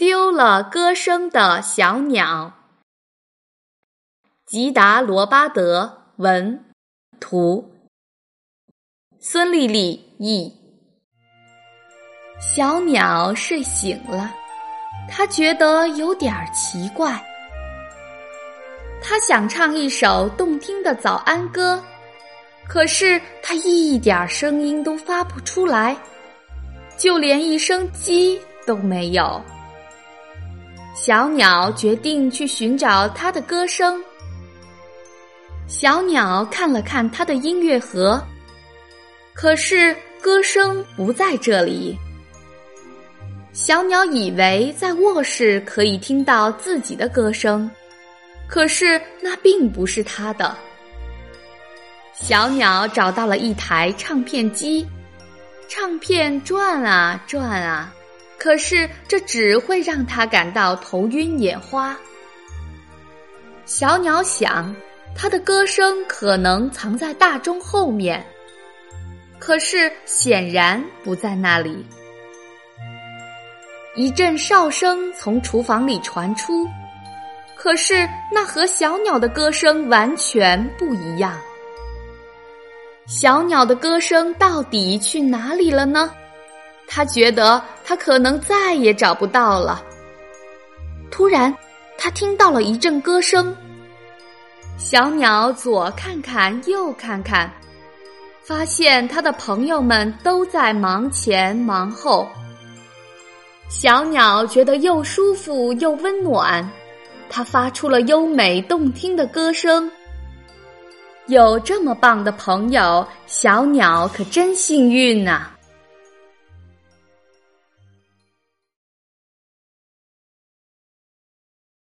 丢了歌声的小鸟，吉达罗巴德文图，孙丽丽译。小鸟睡醒了，它觉得有点奇怪。它想唱一首动听的早安歌，可是它一点声音都发不出来，就连一声“鸡”都没有。小鸟决定去寻找它的歌声。小鸟看了看它的音乐盒，可是歌声不在这里。小鸟以为在卧室可以听到自己的歌声，可是那并不是它的。小鸟找到了一台唱片机，唱片转啊转啊。可是这只会让他感到头晕眼花。小鸟想，它的歌声可能藏在大钟后面，可是显然不在那里。一阵哨声从厨房里传出，可是那和小鸟的歌声完全不一样。小鸟的歌声到底去哪里了呢？他觉得他可能再也找不到了。突然，他听到了一阵歌声。小鸟左看看，右看看，发现他的朋友们都在忙前忙后。小鸟觉得又舒服又温暖，它发出了优美动听的歌声。有这么棒的朋友，小鸟可真幸运呐！